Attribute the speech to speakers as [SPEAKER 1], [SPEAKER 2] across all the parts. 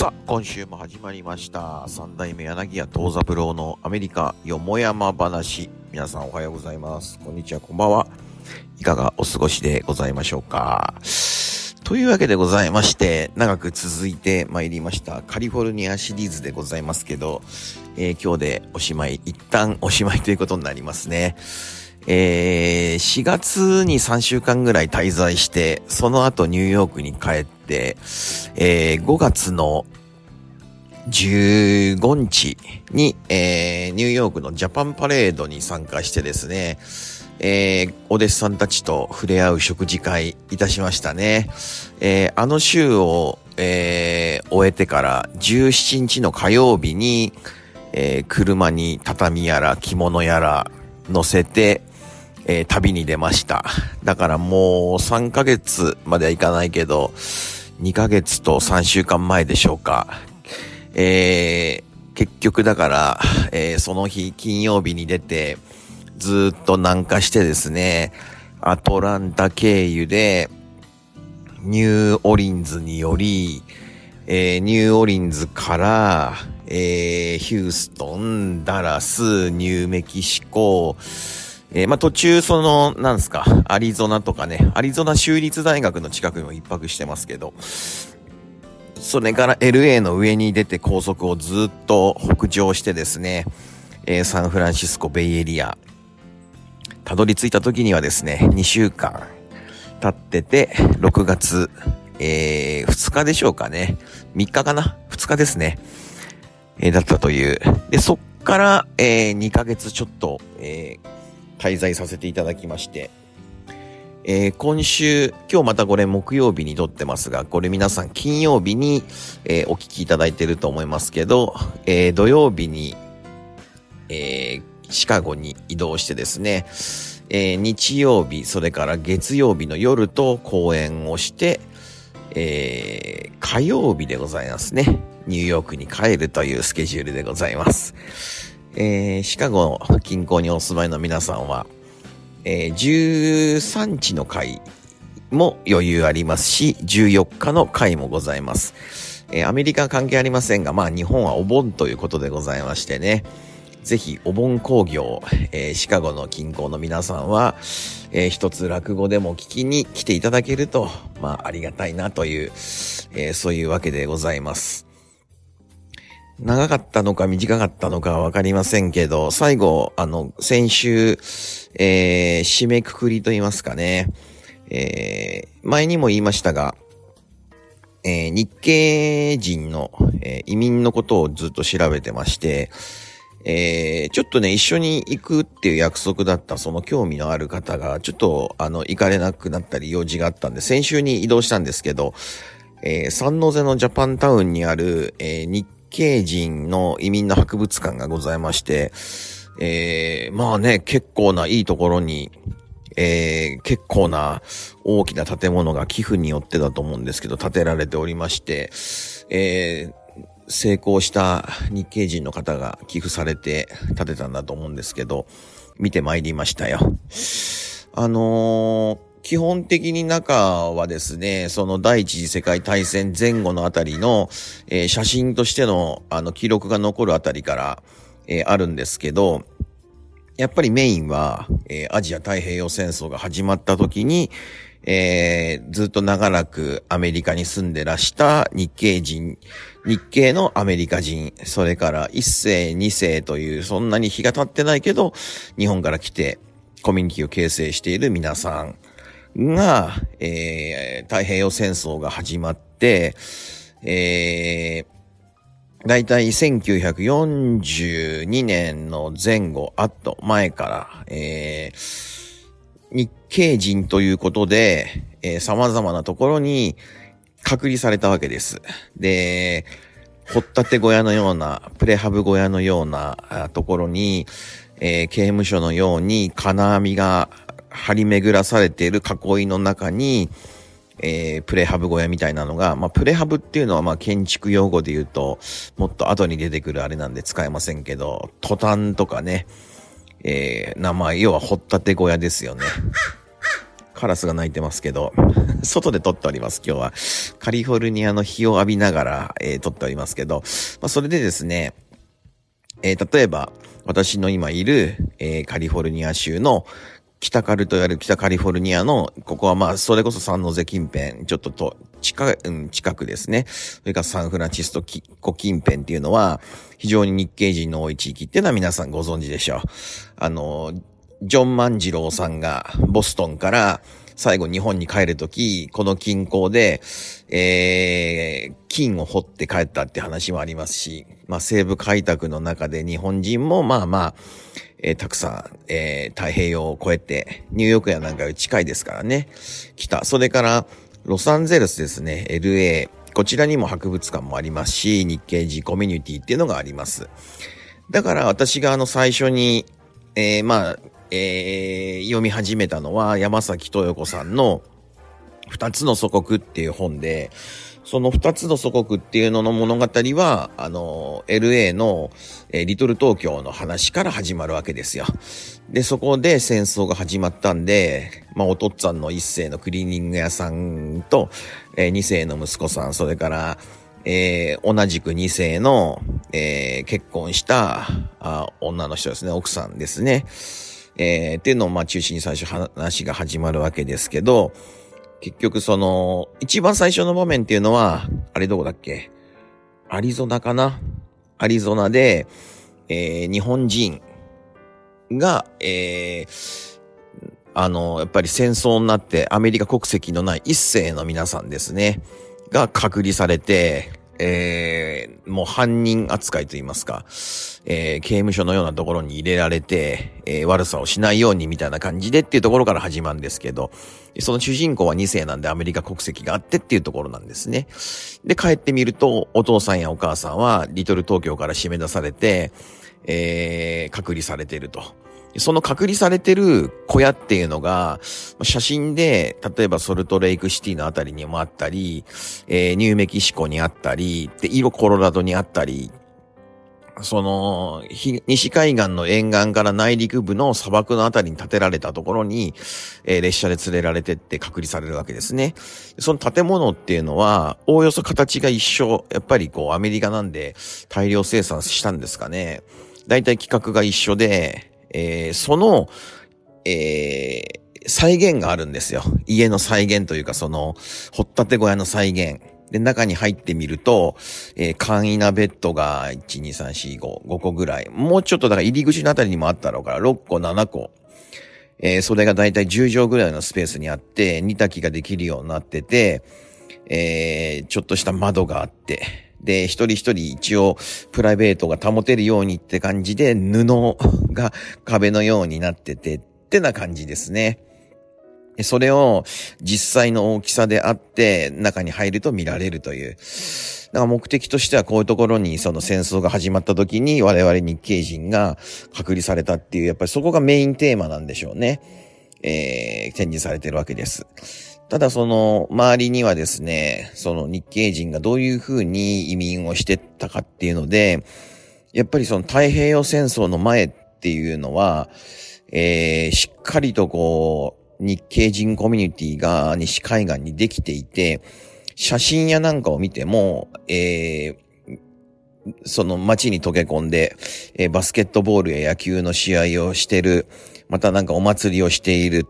[SPEAKER 1] さあ、今週も始まりました。三代目柳家東三郎のアメリカよもやま話。皆さんおはようございます。こんにちは、こんばんは。いかがお過ごしでございましょうか。というわけでございまして、長く続いて参りましたカリフォルニアシリーズでございますけど、えー今日でおしまい、一旦おしまいということになりますね。えー4月に3週間ぐらい滞在して、その後ニューヨークに帰って、えー5月の15日に、えーニューヨークのジャパンパレードに参加してですね、えーお弟子さんたちと触れ合う食事会いたしましたね。えーあの週を、えー終えてから17日の火曜日に、えー車に畳やら着物やら乗せて、えー旅に出ました。だからもう3ヶ月まではいかないけど、2ヶ月と3週間前でしょうか。えー結局だから、えーその日金曜日に出て、ずっと南下してですね、アトランタ経由で、ニューオリンズにより、えーニューオリンズから、えーヒューストン、ダラス、ニューメキシコ、えーまあ、途中その、なんですか、アリゾナとかね、アリゾナ州立大学の近くにも一泊してますけど、それから LA の上に出て高速をずっと北上してですね、えーサンフランシスコベイエリア、たどり着いた時にはですね、2週間経ってて、6月、えー2日でしょうかね。3日かな ?2 日ですね。えーだったという。で、そっから、えー2ヶ月ちょっと、えー滞在させていただきまして、えー今週、今日またこれ木曜日に撮ってますが、これ皆さん金曜日に、えーお聞きいただいてると思いますけど、えー土曜日に、えシカゴに移動してですね、え日曜日、それから月曜日の夜と公演をして、え火曜日でございますね。ニューヨークに帰るというスケジュールでございます。えシカゴ近郊にお住まいの皆さんは、えー13日の回も余裕ありますし、14日の回もございます。えーアメリカは関係ありませんが、まあ日本はお盆ということでございましてね、ぜひお盆工業、えーシカゴの近郊の皆さんは、えー一つ落語でも聞きに来ていただけると、まあありがたいなという、えーそういうわけでございます。長かったのか短かったのかわかりませんけど、最後、あの、先週、えー締めくくりと言いますかね、えー前にも言いましたが、えー日系人の、え移民のことをずっと調べてまして、えーちょっとね、一緒に行くっていう約束だったその興味のある方が、ちょっと、あの、行かれなくなったり用事があったんで、先週に移動したんですけど、えーサンノゼのジャパンタウンにある、えー日系人の移民の博物館がございまして、えーまあね、結構ないいところに、えー結構な大きな建物が寄付によってだと思うんですけど、建てられておりまして、えー成功した日系人の方が寄付されて建てたんだと思うんですけど、見て参りましたよ。あのー基本的に中はですね、その第一次世界大戦前後のあたりの、えー写真としてのあの記録が残るあたりから、えーあるんですけど、やっぱりメインは、えーアジア太平洋戦争が始まった時に、えーずっと長らくアメリカに住んでらした日系人、日系のアメリカ人、それから一世、二世というそんなに日が経ってないけど、日本から来てコミュニティを形成している皆さん。が、えー太平洋戦争が始まって、えー、だいたい1942年の前後、あと、前から、えー日系人ということで、えー様々なところに隔離されたわけです。で、掘ったて小屋のような、プレハブ小屋のようなところに、えー刑務所のように金網が張り巡らされている囲いの中に、えープレハブ小屋みたいなのが、まあ、プレハブっていうのは、まあ、建築用語で言うと、もっと後に出てくるあれなんで使えませんけど、トタンとかね、えー名前、要は掘ったて小屋ですよね。カラスが鳴いてますけど、外で撮っております、今日は。カリフォルニアの日を浴びながら、えー、撮っておりますけど、まあ、それでですね、えー、例えば、私の今いる、えー、カリフォルニア州の北カルと言われる北カリフォルニアの、ここはまあ、それこそサンノゼ近辺、ちょっとと、近、うん、近くですね。それからサンフランシスコ近辺っていうのは、非常に日系人の多い地域っていうのは皆さんご存知でしょう。あの、ジョン万次郎さんがボストンから最後日本に帰るとき、この近郊で、えー、金を掘って帰ったって話もありますし、まあ西部開拓の中で日本人もまあまあ、えー、たくさん、えー、太平洋を越えて、ニューヨークやなんかより近いですからね、来た。それから、ロサンゼルスですね、LA。こちらにも博物館もありますし、日系人コミュニティっていうのがあります。だから私があの最初に、えー、まあ、えー、読み始めたのは山崎豊子さんの二つの祖国っていう本で、その二つの祖国っていうのの物語は、あの、LA の、えー、リトル東京の話から始まるわけですよ。で、そこで戦争が始まったんで、まあ、お父っつぁんの一世のクリーニング屋さんと、えー、二世の息子さん、それから、えー、同じく二世の、えー、結婚したあ女の人ですね、奥さんですね。えー、っていうのを、まあ、中心に最初話が始まるわけですけど、結局その、一番最初の場面っていうのは、あれどこだっけ？アリゾナかな？アリゾナで、えー、日本人が、えー、あの、やっぱり戦争になってアメリカ国籍のない一世の皆さんですね、が隔離されて、えー、もう犯人扱いと言いますか、えー、刑務所のようなところに入れられて、えー、悪さをしないようにみたいな感じでっていうところから始まるんですけど、その主人公は2世なんでアメリカ国籍があってっていうところなんですね。で、帰ってみると、お父さんやお母さんは、リトル東京から締め出されて、えー、隔離されてると。その隔離されてる小屋っていうのが、写真で、例えばソルトレイクシティのあたりにもあったり、えー、ニューメキシコにあったり、で、イロコロラドにあったり、その、西海岸の沿岸から内陸部の砂漠のあたりに建てられたところに、えー、列車で連れられてって隔離されるわけですね。その建物っていうのは、おおよそ形が一緒。やっぱりこう、アメリカなんで大量生産したんですかね。だいたい規格が一緒で、えー、その、えー、再現があるんですよ。家の再現というか、その、掘ったて小屋の再現。で、中に入ってみると、えー、簡易なベッドが、1、2、3、4、5、5個ぐらい。もうちょっと、だから入り口のあたりにもあったろうから、6個、7個。えー、それがだいたい10畳ぐらいのスペースにあって、煮炊きができるようになってて、えー、ちょっとした窓があって、で、一人一人一応プライベートが保てるようにって感じで布が壁のようになっててってな感じですね。それを実際の大きさであって中に入ると見られるという。だから目的としてはこういうところにその戦争が始まった時に我々日系人が隔離されたっていう、やっぱりそこがメインテーマなんでしょうね。えー、展示されてるわけです。ただその周りにはですね、その日系人がどういうふうに移民をしてったかっていうので、やっぱりその太平洋戦争の前っていうのは、えー、しっかりとこう、日系人コミュニティが西海岸にできていて、写真やなんかを見ても、えー、その街に溶け込んで、えー、バスケットボールや野球の試合をしてる、またなんかお祭りをしている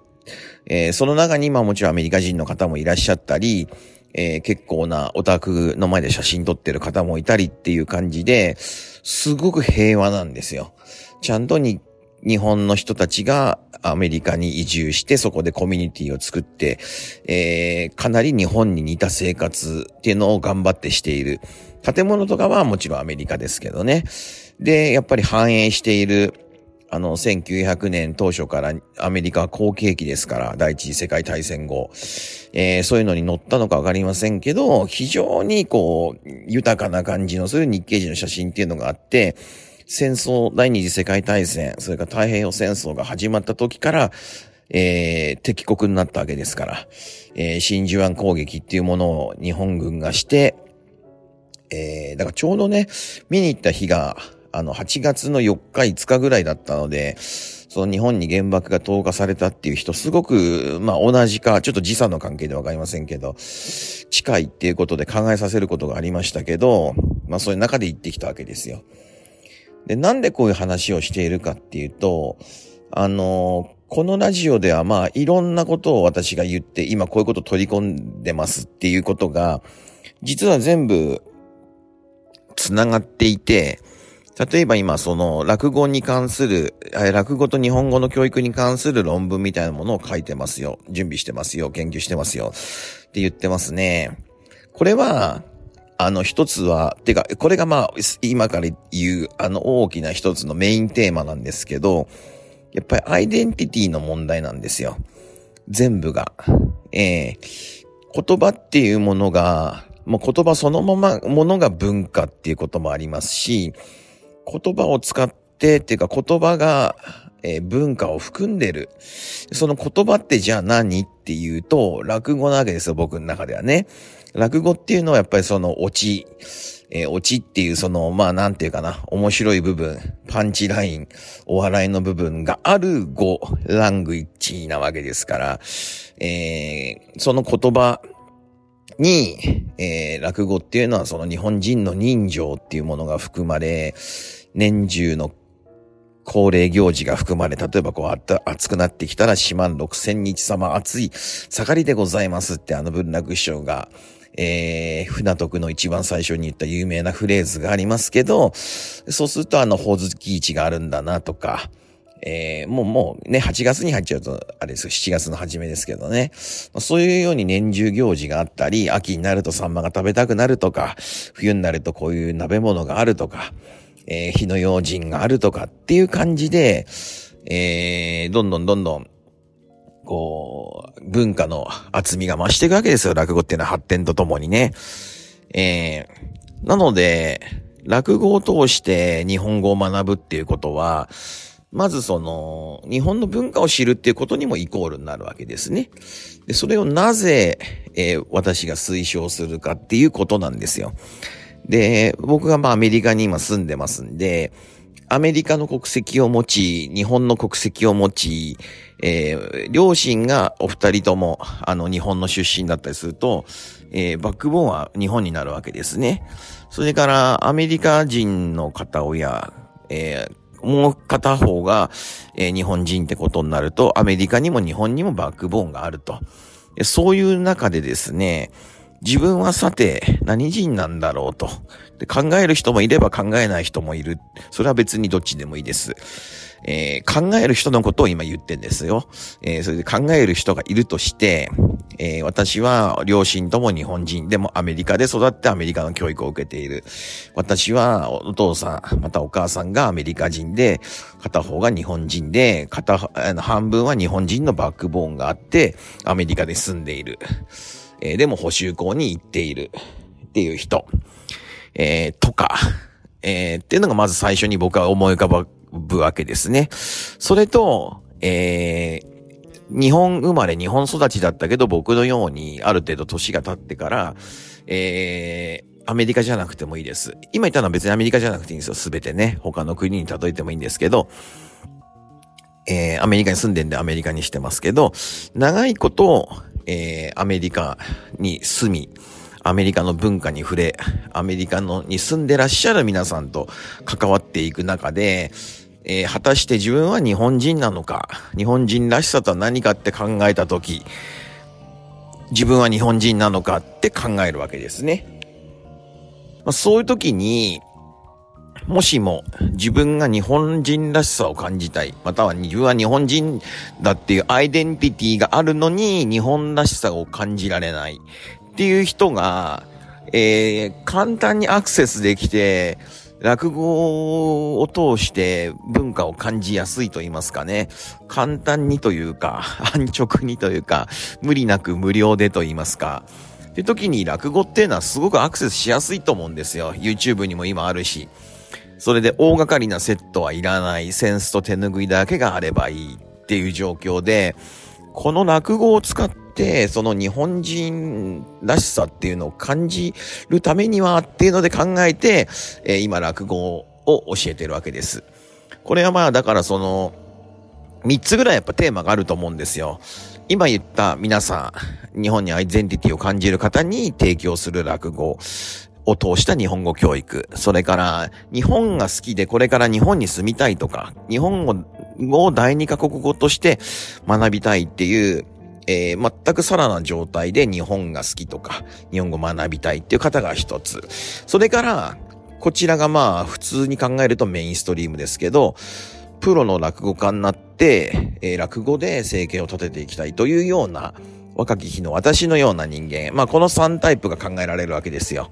[SPEAKER 1] えー、その中に、まあもちろんアメリカ人の方もいらっしゃったり、えー、結構なオタクの前で写真撮ってる方もいたりっていう感じで、すごく平和なんですよ。ちゃんとに日本の人たちがアメリカに移住してそこでコミュニティを作って、えー、かなり日本に似た生活っていうのを頑張ってしている。建物とかはもちろんアメリカですけどね。で、やっぱり反映しているあの、1900年当初からアメリカは好景気ですから、第一次世界大戦後、えー、そういうのに乗ったのかわかりませんけど、非常にこう、豊かな感じのそういう日系人の写真っていうのがあって、戦争、第二次世界大戦、それから太平洋戦争が始まった時から、えー、敵国になったわけですから、えー、真珠湾攻撃っていうものを日本軍がして、えー、だからちょうどね、見に行った日が、あの、8月の4日、5日ぐらいだったので、その日本に原爆が投下されたっていう人、すごく、まあ同じか、ちょっと時差の関係でわかりませんけど、近いっていうことで考えさせることがありましたけど、まあそういう中で言ってきたわけですよ。で、なんでこういう話をしているかっていうと、あの、このラジオではまあいろんなことを私が言って、今こういうこと取り込んでますっていうことが、実は全部、つながっていて、例えば今その落語に関する、落語と日本語の教育に関する論文みたいなものを書いてますよ。準備してますよ。研究してますよ。って言ってますね。これは、あの一つは、てか、これがまあ、今から言う、あの大きな一つのメインテーマなんですけど、やっぱりアイデンティティの問題なんですよ。全部が。えー、言葉っていうものが、もう言葉そのまま、ものが文化っていうこともありますし、言葉を使ってっていうか言葉が、えー、文化を含んでる。その言葉ってじゃあ何っていうと、落語なわけですよ、僕の中ではね。落語っていうのはやっぱりそのオチ、えー、オチっていうその、まあなんていうかな、面白い部分、パンチライン、お笑いの部分がある語、ラングイッチなわけですから、えー、その言葉に、えー、落語っていうのはその日本人の人情っていうものが含まれ、年中の恒例行事が含まれ、例えばこう、あった、暑くなってきたら、四万六千日様暑い盛りでございますってあの文楽師匠が、えー、船徳の一番最初に言った有名なフレーズがありますけど、そうするとあの、ほずき市があるんだなとか、えー、もうもうね、8月に入っちゃうと、あれです7月の初めですけどね。そういうように年中行事があったり、秋になるとサンマが食べたくなるとか、冬になるとこういう鍋物があるとか、えー、火の用心があるとかっていう感じで、えー、どんどんどんどん、こう、文化の厚みが増していくわけですよ、落語っていうのは発展とともにね。えー、なので、落語を通して日本語を学ぶっていうことは、まずその、日本の文化を知るっていうことにもイコールになるわけですね。で、それをなぜ、えー、私が推奨するかっていうことなんですよ。で、僕がまあアメリカに今住んでますんで、アメリカの国籍を持ち、日本の国籍を持ち、えー、両親がお二人とも、あの、日本の出身だったりすると、えー、バックボーンは日本になるわけですね。それから、アメリカ人の片親、えー、もう片方が、えー、日本人ってことになると、アメリカにも日本にもバックボーンがあると。そういう中でですね、自分はさて何人なんだろうと。で考える人もいれば考えない人もいる。それは別にどっちでもいいです。えー、考える人のことを今言ってんですよ。えー、それで考える人がいるとして、えー、私は両親とも日本人、でもアメリカで育ってアメリカの教育を受けている。私はお父さん、またお母さんがアメリカ人で、片方が日本人で、片、あの半分は日本人のバックボーンがあって、アメリカで住んでいる。えー、でも補修校に行っているっていう人、えー、とか、えー、っていうのがまず最初に僕は思い浮かばぶわけですね。それと、えー、日本生まれ、日本育ちだったけど、僕のようにある程度年が経ってから、えー、アメリカじゃなくてもいいです。今言ったのは別にアメリカじゃなくていいんですよ。すべてね。他の国に例えてもいいんですけど、えー、アメリカに住んでんでアメリカにしてますけど、長いこと、えー、アメリカに住み、アメリカの文化に触れ、アメリカのに住んでらっしゃる皆さんと関わっていく中で、えー、果たして自分は日本人なのか、日本人らしさとは何かって考えたとき、自分は日本人なのかって考えるわけですね。まあ、そういう時に、もしも自分が日本人らしさを感じたい、または自分は日本人だっていうアイデンティティがあるのに日本らしさを感じられないっていう人が、えー、簡単にアクセスできて、落語を通して文化を感じやすいと言いますかね。簡単にというか、安直にというか、無理なく無料でと言いますか。って時に落語っていうのはすごくアクセスしやすいと思うんですよ。YouTube にも今あるし。それで大掛かりなセットはいらない、センスと手拭いだけがあればいいっていう状況で、この落語を使っ、その日本人らしさっていうのを感じるためにはっていうので考えて、えー、今落語を教えてるわけです。これはまあだからその、三つぐらいやっぱテーマがあると思うんですよ。今言った皆さん、日本にアイデンティティを感じる方に提供する落語を通した日本語教育。それから、日本が好きでこれから日本に住みたいとか、日本語を第二カ国語として学びたいっていう、えー、全くさらな状態で日本が好きとか、日本語学びたいっていう方が一つ。それから、こちらがまあ普通に考えるとメインストリームですけど、プロの落語家になって、えー、落語で生計を立てていきたいというような若き日の私のような人間。まあこの3タイプが考えられるわけですよ。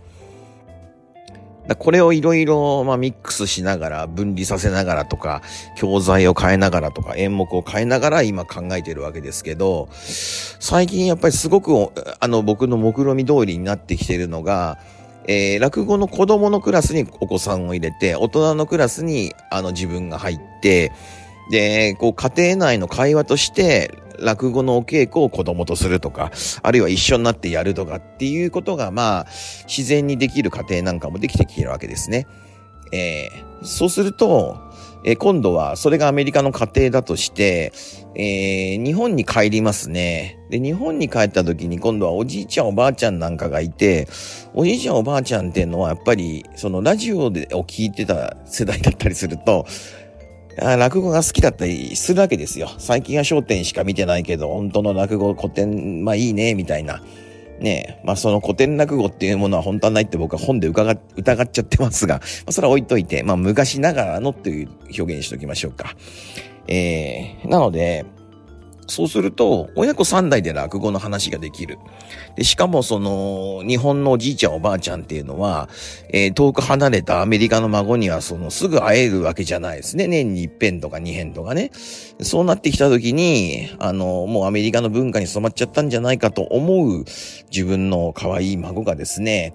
[SPEAKER 1] これをいろいろ、まあ、ミックスしながら、分離させながらとか、教材を変えながらとか、演目を変えながら今考えてるわけですけど、最近やっぱりすごく、あの、僕の目論見通りになってきてるのが、えー、落語の子供のクラスにお子さんを入れて、大人のクラスに、あの、自分が入って、で、こう、家庭内の会話として、落語のお稽古を子供とするとか、あるいは一緒になってやるとかっていうことが、まあ、自然にできる家庭なんかもできてきてるわけですね。えー、そうすると、えー、今度は、それがアメリカの家庭だとして、えー、日本に帰りますね。で、日本に帰った時に今度はおじいちゃんおばあちゃんなんかがいて、おじいちゃんおばあちゃんっていうのはやっぱり、そのラジオでを聞いてた世代だったりすると、落語が好きだったりするわけですよ。最近は焦点しか見てないけど、本当の落語古典、まあいいね、みたいな。ねえ、まあその古典落語っていうものは本当はないって僕は本で疑っ疑っちゃってますが、まあ、それは置いといて、まあ昔ながらのっていう表現にしときましょうか。えー、なので、そうすると、親子三代で落語の話ができる。で、しかもその、日本のおじいちゃんおばあちゃんっていうのは、えー、遠く離れたアメリカの孫にはその、すぐ会えるわけじゃないですね。年に一遍とか二遍とかね。そうなってきた時に、あの、もうアメリカの文化に染まっちゃったんじゃないかと思う自分の可愛い孫がですね、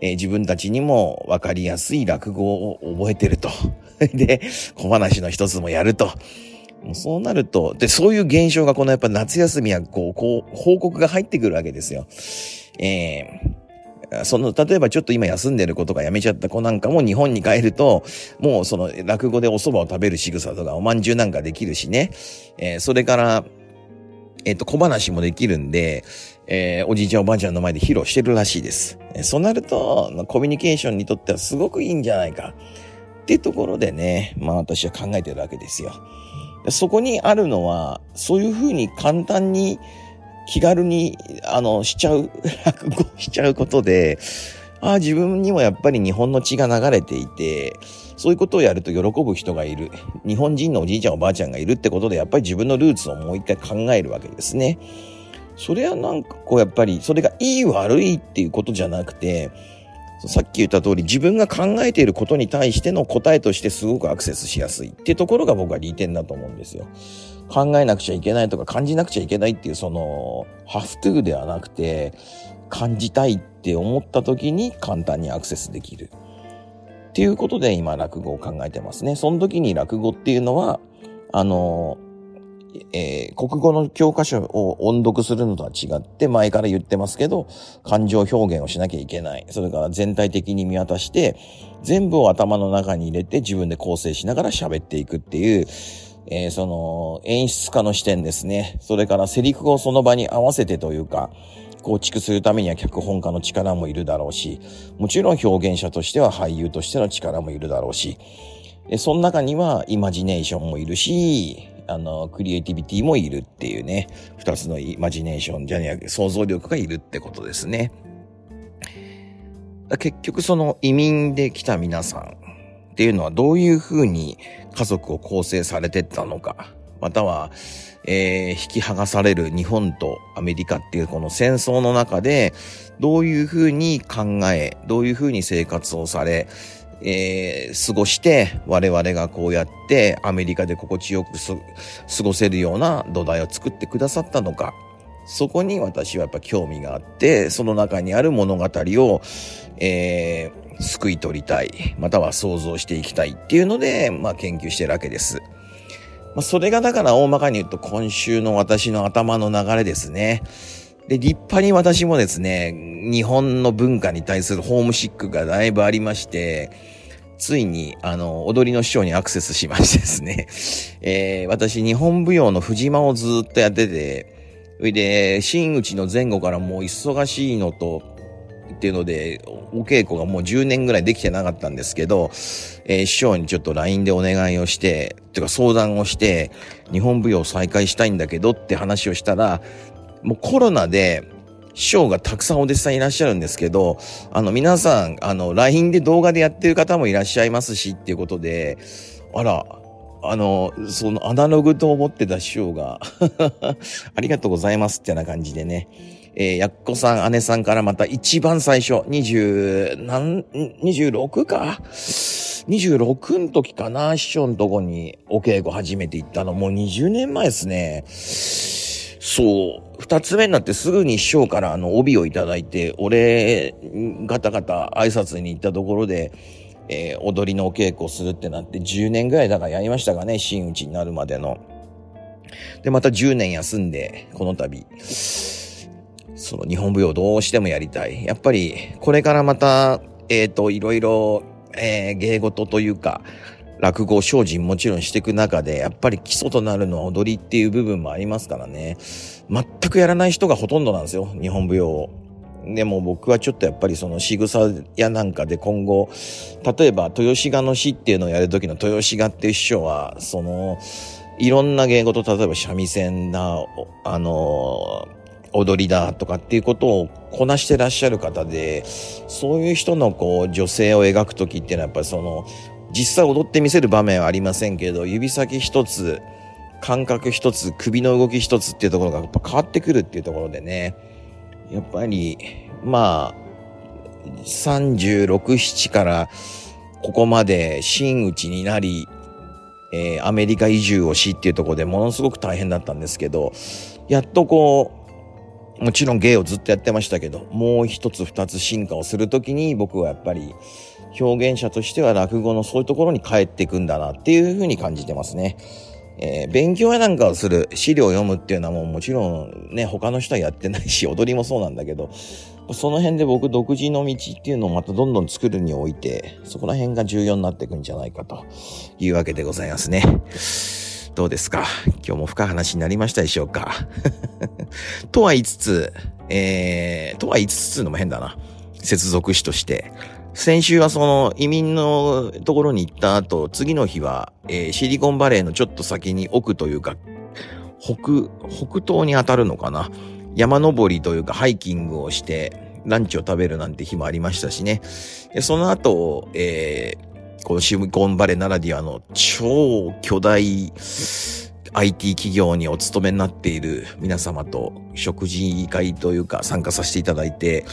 [SPEAKER 1] えー、自分たちにも分かりやすい落語を覚えてると。で、小話の一つもやると。そうなると、で、そういう現象がこのやっぱ夏休みはこう、こう、報告が入ってくるわけですよ。えー、その、例えばちょっと今休んでる子とか辞めちゃった子なんかも日本に帰ると、もうその落語でお蕎麦を食べる仕草とかお饅頭なんかできるしね。えー、それから、えっ、ー、と、小話もできるんで、えー、おじいちゃんおばあちゃんの前で披露してるらしいです。えー、そうなると、コミュニケーションにとってはすごくいいんじゃないか。っていうところでね、まあ私は考えてるわけですよ。そこにあるのは、そういうふうに簡単に気軽に、あの、しちゃう、落語しちゃうことで、ああ、自分にもやっぱり日本の血が流れていて、そういうことをやると喜ぶ人がいる。日本人のおじいちゃんおばあちゃんがいるってことで、やっぱり自分のルーツをもう一回考えるわけですね。それはなんかこうやっぱり、それがいい悪いっていうことじゃなくて、さっき言った通り自分が考えていることに対しての答えとしてすごくアクセスしやすいってところが僕は利点だと思うんですよ。考えなくちゃいけないとか感じなくちゃいけないっていうそのハフトゥーではなくて感じたいって思った時に簡単にアクセスできる。っていうことで今落語を考えてますね。その時に落語っていうのはあのえー、国語の教科書を音読するのとは違って、前から言ってますけど、感情表現をしなきゃいけない。それから全体的に見渡して、全部を頭の中に入れて自分で構成しながら喋っていくっていう、えー、その、演出家の視点ですね。それからセリフをその場に合わせてというか、構築するためには脚本家の力もいるだろうし、もちろん表現者としては俳優としての力もいるだろうし、その中にはイマジネーションもいるし、あの、クリエイティビティもいるっていうね、二つのイマジネーションじゃねえ想像力がいるってことですね。結局その移民で来た皆さんっていうのはどういうふうに家族を構成されてったのか、または、えー、引き剥がされる日本とアメリカっていうこの戦争の中で、どういうふうに考え、どういうふうに生活をされ、えー、過ごして、我々がこうやってアメリカで心地よく過ごせるような土台を作ってくださったのか。そこに私はやっぱ興味があって、その中にある物語を、えー、救い取りたい、または想像していきたいっていうので、まあ研究してるわけです。まあそれがだから大まかに言うと今週の私の頭の流れですね。で、立派に私もですね、日本の文化に対するホームシックがだいぶありまして、ついに、あの、踊りの師匠にアクセスしましてですね、えー、私、日本舞踊の藤間をずっとやってて、それで、真打ちの前後からもう忙しいのと、っていうので、お稽古がもう10年ぐらいできてなかったんですけど、えー、師匠にちょっと LINE でお願いをして、てか相談をして、日本舞踊を再開したいんだけどって話をしたら、もうコロナで、師匠がたくさんお弟子さんいらっしゃるんですけど、あの、皆さん、あの、LINE で動画でやってる方もいらっしゃいますしっていうことで、あら、あの、そのアナログと思ってた師匠が ありがとうございますってな感じでね、えー、やっこさん、姉さんからまた一番最初、20、なん、26か ?26 の時かな師匠のとこにお稽古初めて行ったの。もう20年前ですね。そう。二つ目になってすぐに師匠からあの帯をいただいて、俺、ガタガタ挨拶に行ったところで、えー、踊りのお稽古をするってなって10年ぐらいだからやりましたかね、真打ちになるまでの。で、また10年休んで、この度、その日本舞踊どうしてもやりたい。やっぱり、これからまた、えっ、ー、と、いろいろ、えー、芸事というか、落語、精進もちろんしていく中で、やっぱり基礎となるのは踊りっていう部分もありますからね。全くやらない人がほとんどなんですよ、日本舞踊を。でも僕はちょっとやっぱりその仕草やなんかで今後、例えば豊志賀の詩っていうのをやるときの豊志賀っていう師匠は、その、いろんな芸事、例えば三味線だ、あの、踊りだとかっていうことをこなしてらっしゃる方で、そういう人のこう女性を描くときっていうのはやっぱりその、実際踊ってみせる場面はありませんけど、指先一つ、感覚一つ、首の動き一つっていうところがやっぱ変わってくるっていうところでね、やっぱり、まあ、36、7からここまで真打ちになり、えー、アメリカ移住をしっていうところでものすごく大変だったんですけど、やっとこう、もちろん芸をずっとやってましたけど、もう一つ二つ進化をするときに僕はやっぱり表現者としては落語のそういうところに帰っていくんだなっていうふうに感じてますね。えー、勉強やなんかをする、資料を読むっていうのはもうもちろんね、他の人はやってないし、踊りもそうなんだけど、その辺で僕独自の道っていうのをまたどんどん作るにおいて、そこら辺が重要になっていくんじゃないかというわけでございますね。どうですか？今日も深い話になりましたでしょうか？とは言いつつ、えー、とは言いつつのも変だな。接続詞として、先週はその移民のところに行った後、次の日は、えー、シリコンバレーのちょっと先に奥というか、北、北東に当たるのかな？山登りというかハイキングをして、ランチを食べるなんて日もありましたしね。その後、えー、このシリコンバレーならではの超巨大 IT 企業にお勤めになっている皆様と食事会というか参加させていただいて、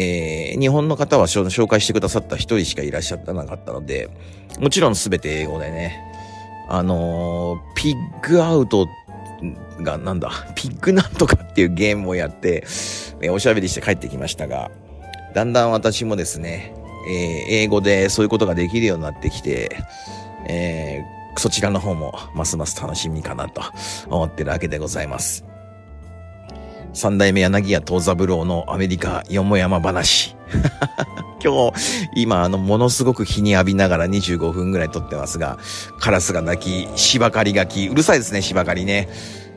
[SPEAKER 1] えー、日本の方は紹介してくださった一人しかいらっしゃってなかったので、もちろんすべて英語でね、あのー、ピッグアウトがなんだ、ピッグなんとかっていうゲームをやって、え、おしゃべりして帰ってきましたが、だんだん私もですね、えー、英語でそういうことができるようになってきて、えー、そちらの方もますます楽しみかなと思ってるわけでございます。三代目柳家東三郎のアメリカよもやま話。今日、今、あの、ものすごく日に浴びながら25分ぐらい撮ってますが、カラスが鳴き、芝刈りがき、うるさいですね、芝刈りね。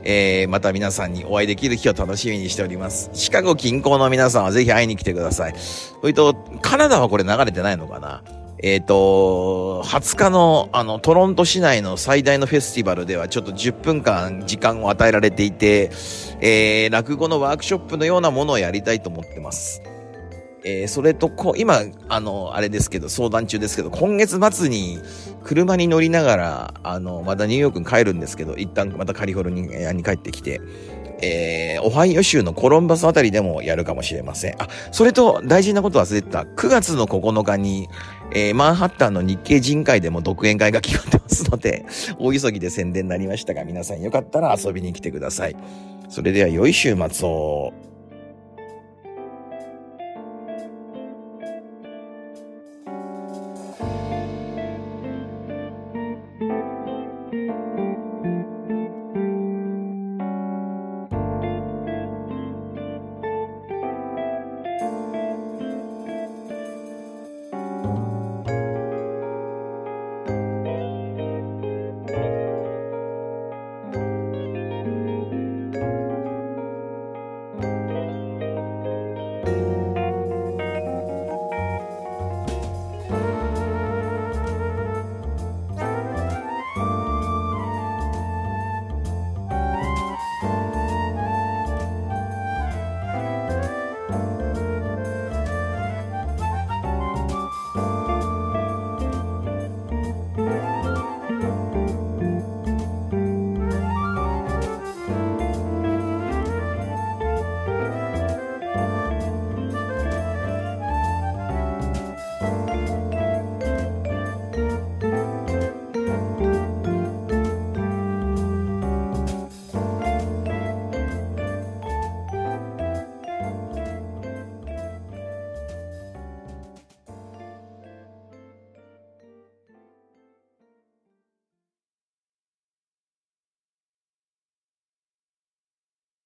[SPEAKER 1] えー、また皆さんにお会いできる日を楽しみにしております。シカゴ近郊の皆さんはぜひ会いに来てください。それと、カナダはこれ流れてないのかな？えっ、ー、と、20日のあのトロント市内の最大のフェスティバルではちょっと10分間時間を与えられていて、えー、落語のワークショップのようなものをやりたいと思ってます。えー、それとこ、今、あの、あれですけど、相談中ですけど、今月末に車に乗りながら、あの、またニューヨークに帰るんですけど、一旦またカリフォルニアに帰ってきて、えー、オハイオ州のコロンバスあたりでもやるかもしれません。あ、それと大事なこと忘れてた。9月の9日に、えー、マンハッタンの日系人会でも独演会が決まってますので、大急ぎで宣伝になりましたが、皆さんよかったら遊びに来てください。それでは良い週末を。